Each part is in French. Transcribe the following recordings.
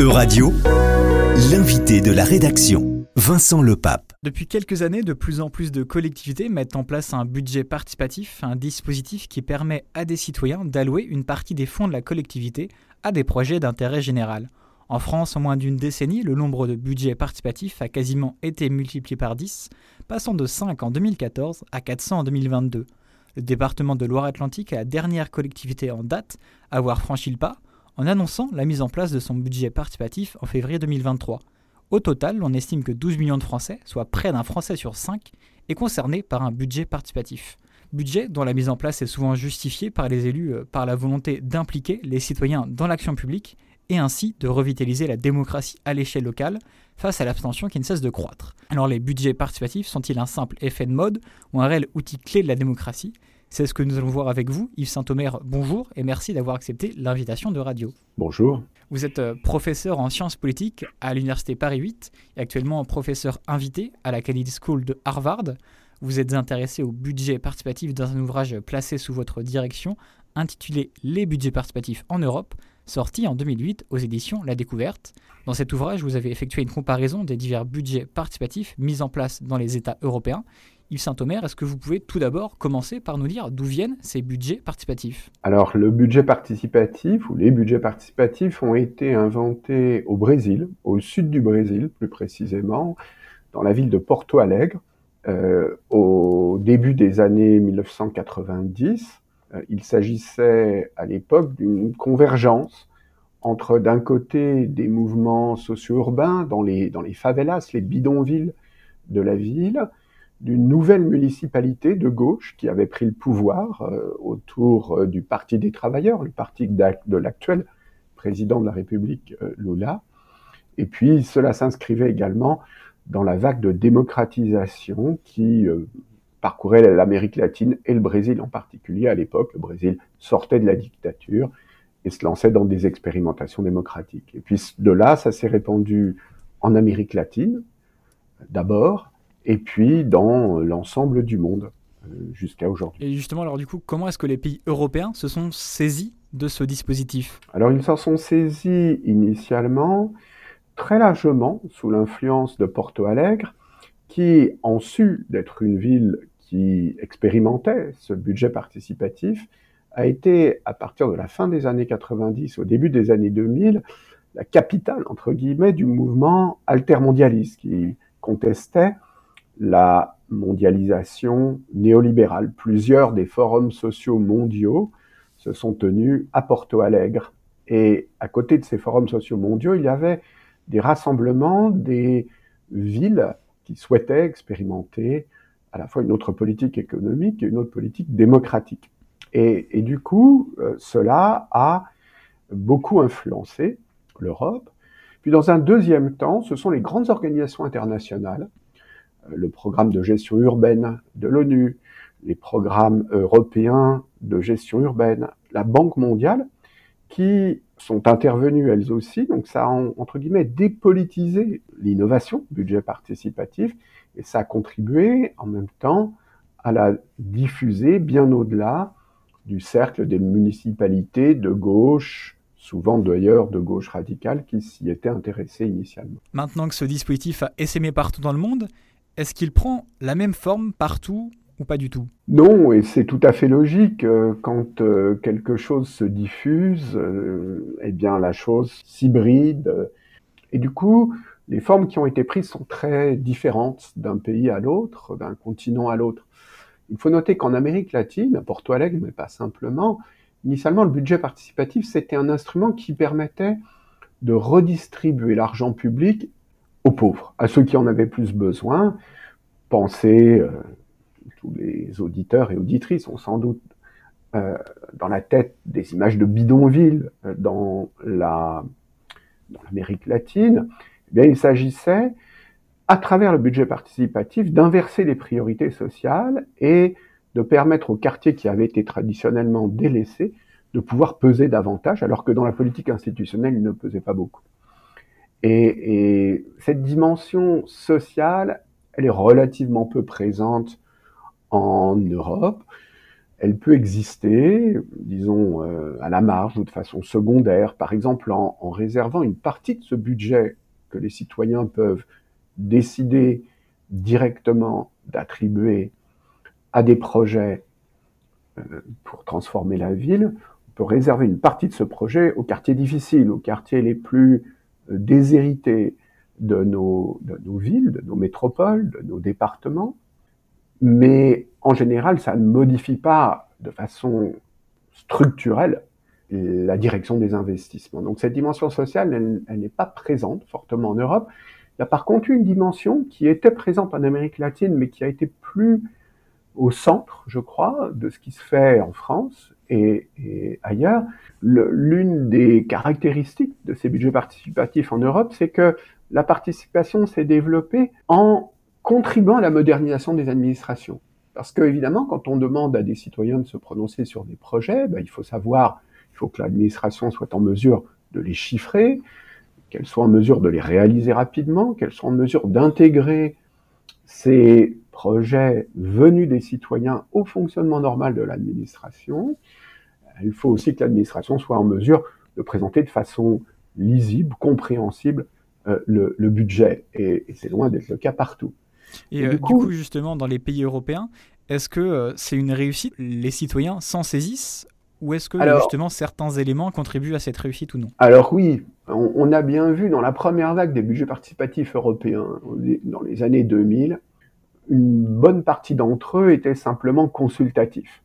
Euradio, l'invité de la rédaction, Vincent Lepape. Depuis quelques années, de plus en plus de collectivités mettent en place un budget participatif, un dispositif qui permet à des citoyens d'allouer une partie des fonds de la collectivité à des projets d'intérêt général. En France, en moins d'une décennie, le nombre de budgets participatifs a quasiment été multiplié par 10, passant de 5 en 2014 à 400 en 2022. Le département de Loire-Atlantique est la dernière collectivité en date à avoir franchi le pas, en annonçant la mise en place de son budget participatif en février 2023. Au total, on estime que 12 millions de Français, soit près d'un Français sur 5, est concerné par un budget participatif. Budget dont la mise en place est souvent justifiée par les élus euh, par la volonté d'impliquer les citoyens dans l'action publique et ainsi de revitaliser la démocratie à l'échelle locale face à l'abstention qui ne cesse de croître. Alors les budgets participatifs sont-ils un simple effet de mode ou un réel outil clé de la démocratie? C'est ce que nous allons voir avec vous. Yves Saint-Omer, bonjour et merci d'avoir accepté l'invitation de radio. Bonjour. Vous êtes euh, professeur en sciences politiques à l'Université Paris 8 et actuellement professeur invité à la Kennedy School de Harvard. Vous êtes intéressé au budget participatif dans un ouvrage placé sous votre direction intitulé Les budgets participatifs en Europe, sorti en 2008 aux éditions La Découverte. Dans cet ouvrage, vous avez effectué une comparaison des divers budgets participatifs mis en place dans les États européens Yves Saint-Omer, est-ce que vous pouvez tout d'abord commencer par nous dire d'où viennent ces budgets participatifs? Alors, le budget participatif, ou les budgets participatifs, ont été inventés au Brésil, au sud du Brésil plus précisément, dans la ville de Porto Alegre, euh, au début des années 1990. Euh, il s'agissait à l'époque d'une convergence entre d'un côté des mouvements socio-urbains dans les, dans les favelas, les bidonvilles de la ville, d'une nouvelle municipalité de gauche qui avait pris le pouvoir euh, autour euh, du Parti des travailleurs, le parti de l'actuel président de la République euh, Lula. Et puis cela s'inscrivait également dans la vague de démocratisation qui parcourait l'Amérique latine et le Brésil en particulier. À l'époque, le Brésil sortait de la dictature et se lançait dans des expérimentations démocratiques. Et puis de là, ça s'est répandu en Amérique latine, d'abord, et puis dans l'ensemble du monde euh, jusqu'à aujourd'hui. Et justement, alors du coup, comment est-ce que les pays européens se sont saisis de ce dispositif? Alors ils s'en sont saisis initialement très largement sous l'influence de Porto Alegre, qui, en su d'être une ville qui expérimentait ce budget participatif, a été, à partir de la fin des années 90, au début des années 2000, la capitale, entre guillemets, du mouvement altermondialiste qui contestait la mondialisation néolibérale. Plusieurs des forums sociaux mondiaux se sont tenus à Porto Alegre. Et à côté de ces forums sociaux mondiaux, il y avait des rassemblements des villes qui souhaitaient expérimenter à la fois une autre politique économique et une autre politique démocratique. Et, du coup, euh, cela a beaucoup influencé l'Europe. Puis dans un deuxième temps, ce sont les grandes organisations internationales le programme de gestion urbaine de l'ONU, les programmes européens de gestion urbaine, la Banque mondiale, qui sont intervenues elles aussi. Donc ça a, entre guillemets, dépolitisé l'innovation, budget participatif, et ça a contribué en même temps à la diffuser bien au-delà du cercle des municipalités de gauche, souvent d'ailleurs de gauche radicale, qui s'y étaient intéressées initialement. Maintenant que ce dispositif a essaimé partout dans le monde, est-ce qu'il prend la même forme partout ou pas du tout? Non, et c'est tout à fait logique. Euh, quand euh, quelque chose se diffuse, euh, eh bien la chose s'hybride. Et du coup, les formes qui ont été prises sont très différentes d'un pays à l'autre, d'un continent à l'autre. Il faut noter qu'en Amérique latine, à Porto Alegre, mais pas simplement, initialement, le budget participatif, c'était un instrument qui permettait de redistribuer l'argent public pauvres, à ceux qui en avaient plus besoin. Pensez, euh, tous les auditeurs et auditrices ont sans doute euh, dans la tête des images de bidonville euh, dans la l'Amérique latine. Eh bien, il s'agissait, à travers le budget participatif, d'inverser les priorités sociales et de permettre aux quartiers qui avaient été traditionnellement délaissés de pouvoir peser davantage, alors que dans la politique institutionnelle, ils ne pesaient pas beaucoup. Et, cette dimension sociale, elle est relativement peu présente en Europe. elle peut exister, disons, euh, à la marge ou de façon secondaire, par exemple en, réservant une partie de ce budget que les citoyens peuvent décider directement d'attribuer à des projets euh, pour transformer la ville. On peut réserver une partie de ce projet aux quartiers difficiles, aux quartiers les plus déshérités de nos, de nos villes, de nos métropoles, de nos départements. Mais en général, ça ne modifie pas de façon structurelle la direction des investissements. Donc cette dimension sociale, elle, n'est pas présente fortement en Europe. Il y a par contre une dimension qui était présente en Amérique latine, mais qui a été plus au centre, je crois, de ce qui se fait en France et, ailleurs. L'une des caractéristiques de ces budgets participatifs en Europe, c'est que la participation s'est développée en contribuant à la modernisation des administrations. Parce que, évidemment, quand on demande à des citoyens de se prononcer sur des projets, ben, il faut savoir, il faut que l'administration soit en mesure de les chiffrer, qu'elle soit en mesure de les réaliser rapidement, qu'elle soit en mesure d'intégrer ces projets venus des citoyens au fonctionnement normal de l'administration. Il faut aussi que l'administration soit en mesure de présenter de façon lisible, compréhensible euh, le, budget. et c'est loin d'être le cas partout. Et, euh, du, coup, justement, dans les pays européens, est-ce que euh, c'est une réussite? Les citoyens s'en saisissent? Ou est-ce que justement certains éléments contribuent à cette réussite ou non? Alors oui, on, a bien vu dans la première vague des budgets participatifs européens, dans les années 2000, une bonne partie d'entre eux étaient simplement consultatifs.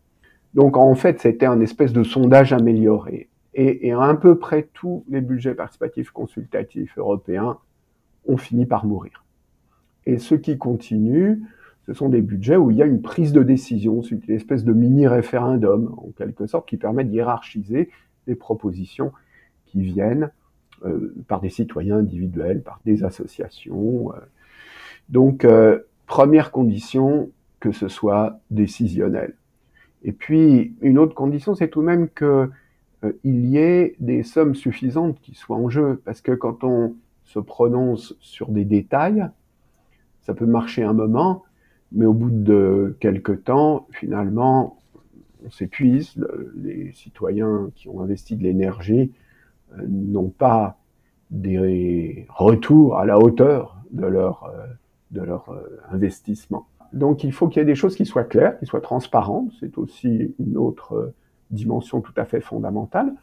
Donc en fait, c'était un espèce de sondage amélioré. Et, et à peu près tous les budgets participatifs consultatifs européens ont fini par mourir. Et ce qui continue, ce sont des budgets où il y a une prise de décision, c'est une espèce de mini-référendum, en quelque sorte, qui permet de les propositions qui viennent euh, par des citoyens individuels, par des associations. Euh. Donc, euh, première condition, que ce soit décisionnel. Et puis, une autre condition, c'est tout de même qu'il y ait des sommes suffisantes qui soient en jeu, parce que quand on se prononce sur des détails, ça peut marcher un moment, mais au bout de quelques temps, finalement, on s'épuise. Les citoyens qui ont investi de l'énergie euh, n'ont pas des retours à la hauteur de leur, euh, de leur euh, investissement. Donc il faut qu'il y ait des choses qui soient claires, qui soient transparentes. C'est aussi une autre dimension tout à fait fondamentale.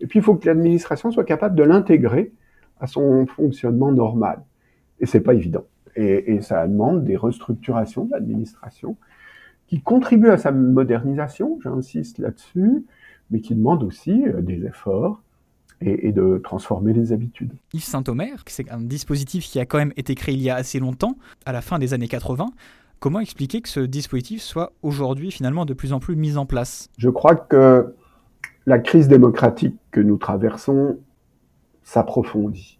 Et puis il faut que l'administration soit capable de l'intégrer à son fonctionnement normal. Et c'est pas évident et, ça demande des restructurations de l'administration qui contribuent à sa modernisation, j'insiste là-dessus, mais qui demandent aussi euh, des efforts et, de transformer les habitudes. Yves Saint-Omer, c'est un dispositif qui a quand même été créé il y a assez longtemps, à la fin des années 80. Comment expliquer que ce dispositif soit aujourd'hui finalement de plus en plus mis en place? Je crois que la crise démocratique que nous traversons s'approfondit.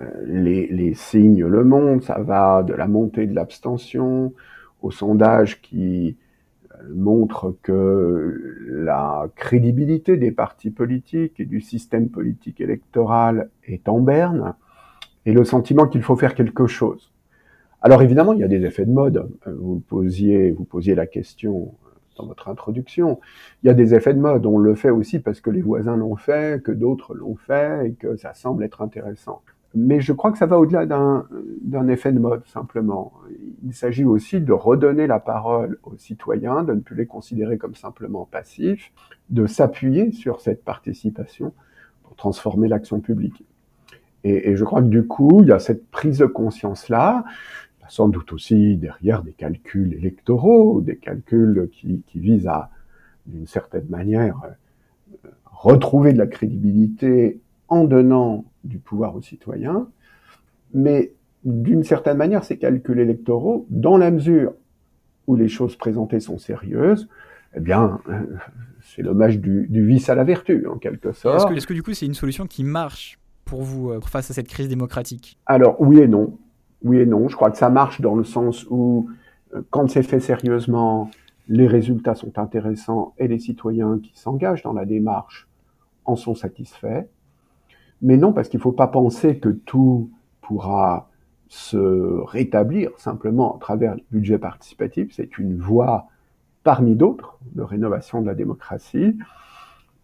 Euh, les, signes le montrent, ça va de la montée de l'abstention au sondage qui montre que la crédibilité des partis politiques et du système politique électoral est en berne, et le sentiment qu'il faut faire quelque chose. Alors évidemment, il y a des effets de mode. Vous posiez, vous posiez la question dans votre introduction. Il y a des effets de mode. On le fait aussi parce que les voisins l'ont fait, que d'autres l'ont fait et que ça semble être intéressant. Mais je crois que ça va au-delà d'un effet de mode, simplement. Il s'agit aussi de redonner la parole aux citoyens, de ne plus les considérer comme simplement passifs, de s'appuyer sur cette participation pour transformer l'action publique. Et, et, je crois que du coup, il y a cette prise de conscience-là, sans doute aussi derrière des calculs électoraux, des calculs qui, qui visent à, d'une certaine manière, euh, retrouver de la crédibilité en donnant du pouvoir aux citoyens, mais d'une certaine manière, ces calculs électoraux, dans la mesure où les choses présentées sont sérieuses, eh bien, euh, c'est l'hommage du, vice à la vertu, en quelque sorte. Est-ce que, du coup, c'est une solution qui marche pour vous euh, face à cette crise démocratique? Alors, oui et non. Oui et non. Je crois que ça marche dans le sens où, euh, quand c'est fait sérieusement, les résultats sont intéressants et les citoyens qui s'engagent dans la démarche en sont satisfaits. Mais non, parce qu'il ne faut pas penser que tout pourra se rétablir simplement à travers le budget participatif. C'est une voie parmi d'autres de rénovation de la démocratie.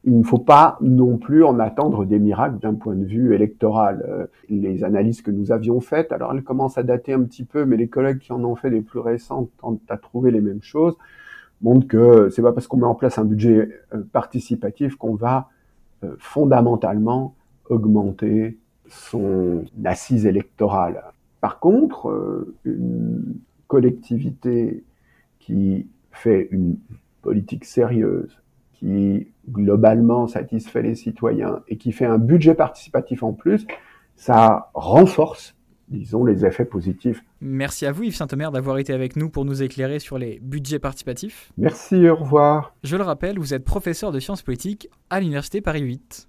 Il ne faut pas non plus en attendre des miracles d'un point de vue électoral. Euh, les analyses que nous avions faites, alors elles commencent à dater un petit peu, mais les collègues qui en ont fait des plus récentes tentent à trouver les mêmes choses, montrent que c'est pas parce qu'on met en place un budget euh, participatif qu'on va euh, fondamentalement augmenter son assise électorale. Par contre, une collectivité qui fait une politique sérieuse, qui globalement satisfait les citoyens et qui fait un budget participatif en plus, ça renforce, disons, les effets positifs. Merci à vous Yves Saint-Omer d'avoir été avec nous pour nous éclairer sur les budgets participatifs. Merci, au revoir. Je le rappelle, vous êtes professeur de sciences politiques à l'Université Paris 8.